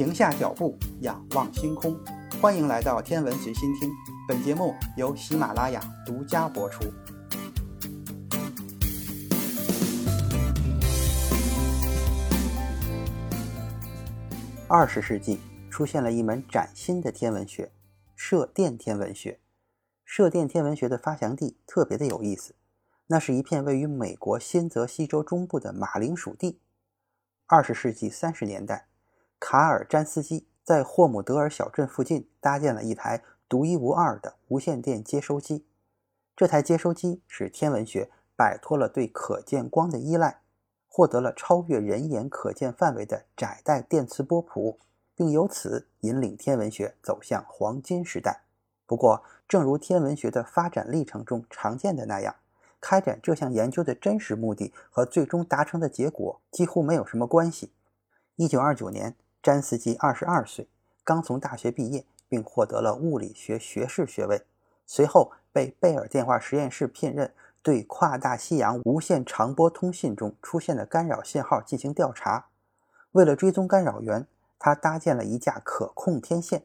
停下脚步，仰望星空。欢迎来到天文随心听，本节目由喜马拉雅独家播出。二十世纪出现了一门崭新的天文学——射电天文学。射电天文学的发祥地特别的有意思，那是一片位于美国新泽西州中部的马铃薯地。二十世纪三十年代。卡尔·詹斯基在霍姆德尔小镇附近搭建了一台独一无二的无线电接收机。这台接收机使天文学摆脱了对可见光的依赖，获得了超越人眼可见范围的窄带电磁波谱，并由此引领天文学走向黄金时代。不过，正如天文学的发展历程中常见的那样，开展这项研究的真实目的和最终达成的结果几乎没有什么关系。一九二九年。詹斯基二十二岁，刚从大学毕业，并获得了物理学学士学位。随后被贝尔电话实验室聘任，对跨大西洋无线长波通信中出现的干扰信号进行调查。为了追踪干扰源，他搭建了一架可控天线。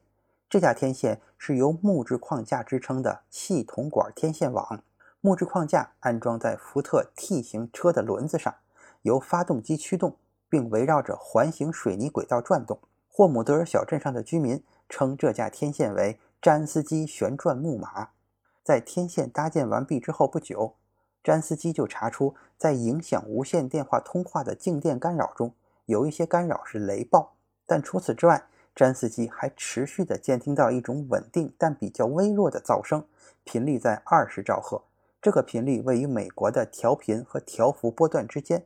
这架天线是由木质框架支撑的系统管天线网。木质框架安装在福特 T 型车的轮子上，由发动机驱动。并围绕着环形水泥轨道转动。霍姆德尔小镇上的居民称这架天线为“詹斯基旋转木马”。在天线搭建完毕之后不久，詹斯基就查出，在影响无线电话通话的静电干扰中，有一些干扰是雷暴。但除此之外，詹斯基还持续地监听到一种稳定但比较微弱的噪声，频率在二十兆赫。这个频率位于美国的调频和调幅波段之间。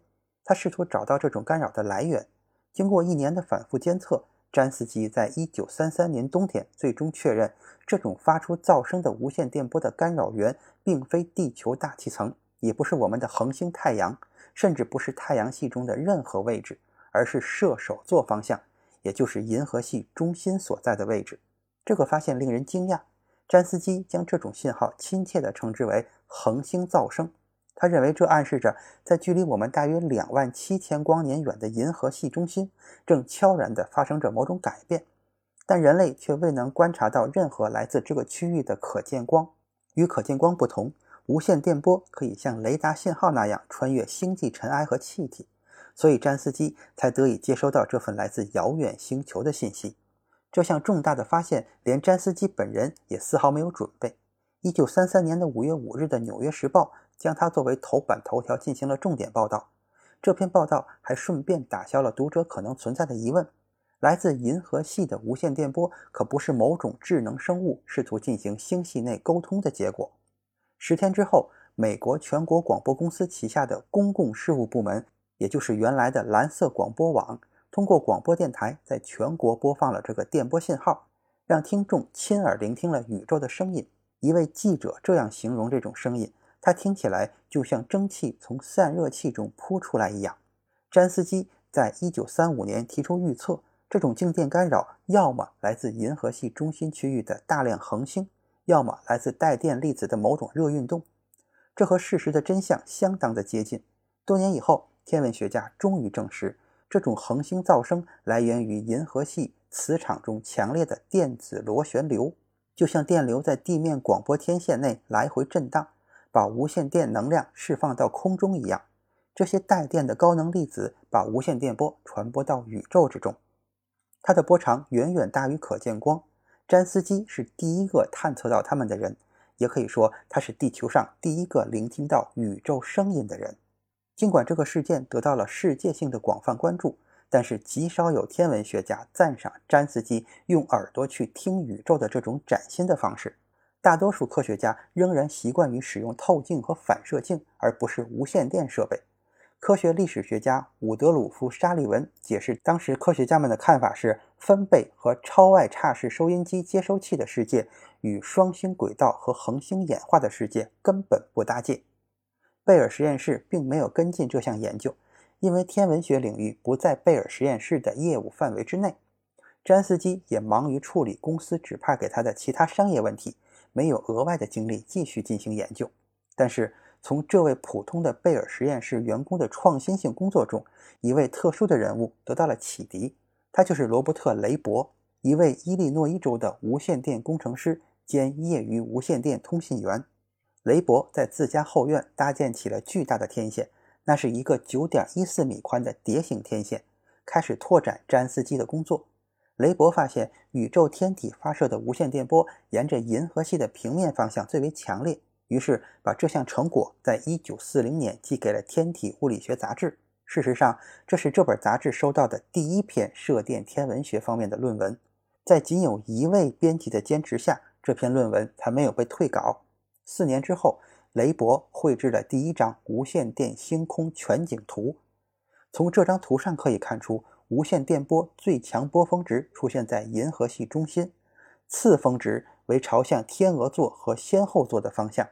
他试图找到这种干扰的来源。经过一年的反复监测，詹斯基在1933年冬天最终确认，这种发出噪声的无线电波的干扰源并非地球大气层，也不是我们的恒星太阳，甚至不是太阳系中的任何位置，而是射手座方向，也就是银河系中心所在的位置。这个发现令人惊讶。詹斯基将这种信号亲切地称之为“恒星噪声”。他认为这暗示着，在距离我们大约两万七千光年远的银河系中心，正悄然地发生着某种改变，但人类却未能观察到任何来自这个区域的可见光。与可见光不同，无线电波可以像雷达信号那样穿越星际尘埃和气体，所以詹斯基才得以接收到这份来自遥远星球的信息。这项重大的发现，连詹斯基本人也丝毫没有准备。一九三三年的五月五日的《纽约时报》。将它作为头版头条进行了重点报道。这篇报道还顺便打消了读者可能存在的疑问：来自银河系的无线电波可不是某种智能生物试图进行星系内沟通的结果。十天之后，美国全国广播公司旗下的公共事务部门，也就是原来的蓝色广播网，通过广播电台在全国播放了这个电波信号，让听众亲耳聆听了宇宙的声音。一位记者这样形容这种声音。它听起来就像蒸汽从散热器中扑出来一样。詹斯基在一九三五年提出预测，这种静电干扰要么来自银河系中心区域的大量恒星，要么来自带电粒子的某种热运动。这和事实的真相相当的接近。多年以后，天文学家终于证实，这种恒星噪声来源于银河系磁场中强烈的电子螺旋流，就像电流在地面广播天线内来回震荡。把无线电能量释放到空中一样，这些带电的高能粒子把无线电波传播到宇宙之中。它的波长远远大于可见光。詹斯基是第一个探测到它们的人，也可以说他是地球上第一个聆听到宇宙声音的人。尽管这个事件得到了世界性的广泛关注，但是极少有天文学家赞赏詹斯基用耳朵去听宇宙的这种崭新的方式。大多数科学家仍然习惯于使用透镜和反射镜，而不是无线电设备。科学历史学家伍德鲁夫·沙利文解释，当时科学家们的看法是：分贝和超外差式收音机接收器的世界与双星轨道和恒星演化的世界根本不搭界。贝尔实验室并没有跟进这项研究，因为天文学领域不在贝尔实验室的业务范围之内。詹斯基也忙于处理公司指派给他的其他商业问题。没有额外的精力继续进行研究，但是从这位普通的贝尔实验室员工的创新性工作中，一位特殊的人物得到了启迪。他就是罗伯特·雷伯，一位伊利诺伊州的无线电工程师兼业余无线电通信员。雷伯在自家后院搭建起了巨大的天线，那是一个9.14米宽的碟形天线，开始拓展詹斯基的工作。雷伯发现宇宙天体发射的无线电波沿着银河系的平面方向最为强烈，于是把这项成果在1940年寄给了《天体物理学杂志》。事实上，这是这本杂志收到的第一篇射电天文学方面的论文。在仅有一位编辑的坚持下，这篇论文才没有被退稿。四年之后，雷伯绘制了第一张无线电星空全景图。从这张图上可以看出。无线电波最强波峰值出现在银河系中心，次峰值为朝向天鹅座和仙后座的方向。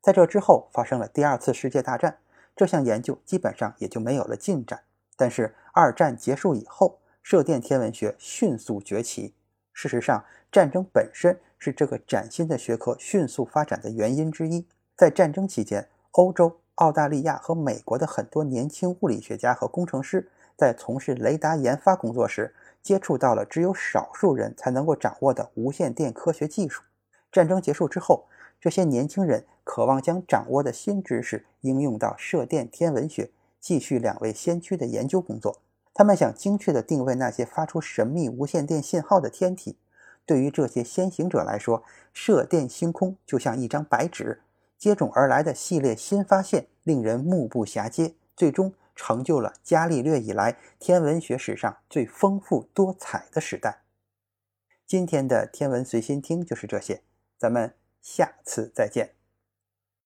在这之后发生了第二次世界大战，这项研究基本上也就没有了进展。但是二战结束以后，射电天文学迅速崛起。事实上，战争本身是这个崭新的学科迅速发展的原因之一。在战争期间，欧洲、澳大利亚和美国的很多年轻物理学家和工程师。在从事雷达研发工作时，接触到了只有少数人才能够掌握的无线电科学技术。战争结束之后，这些年轻人渴望将掌握的新知识应用到射电天文学，继续两位先驱的研究工作。他们想精确地定位那些发出神秘无线电信号的天体。对于这些先行者来说，射电星空就像一张白纸，接踵而来的系列新发现令人目不暇接。最终。成就了伽利略以来天文学史上最丰富多彩的时代。今天的天文随心听就是这些，咱们下次再见。